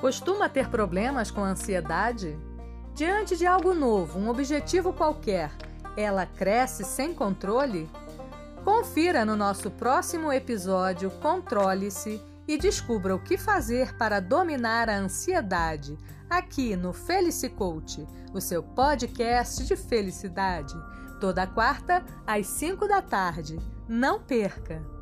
Costuma ter problemas com ansiedade? Diante de algo novo, um objetivo qualquer, ela cresce sem controle? Confira no nosso próximo episódio Controle-se e descubra o que fazer para dominar a ansiedade aqui no Felice Coach, o seu podcast de felicidade, toda quarta às 5 da tarde. Não perca!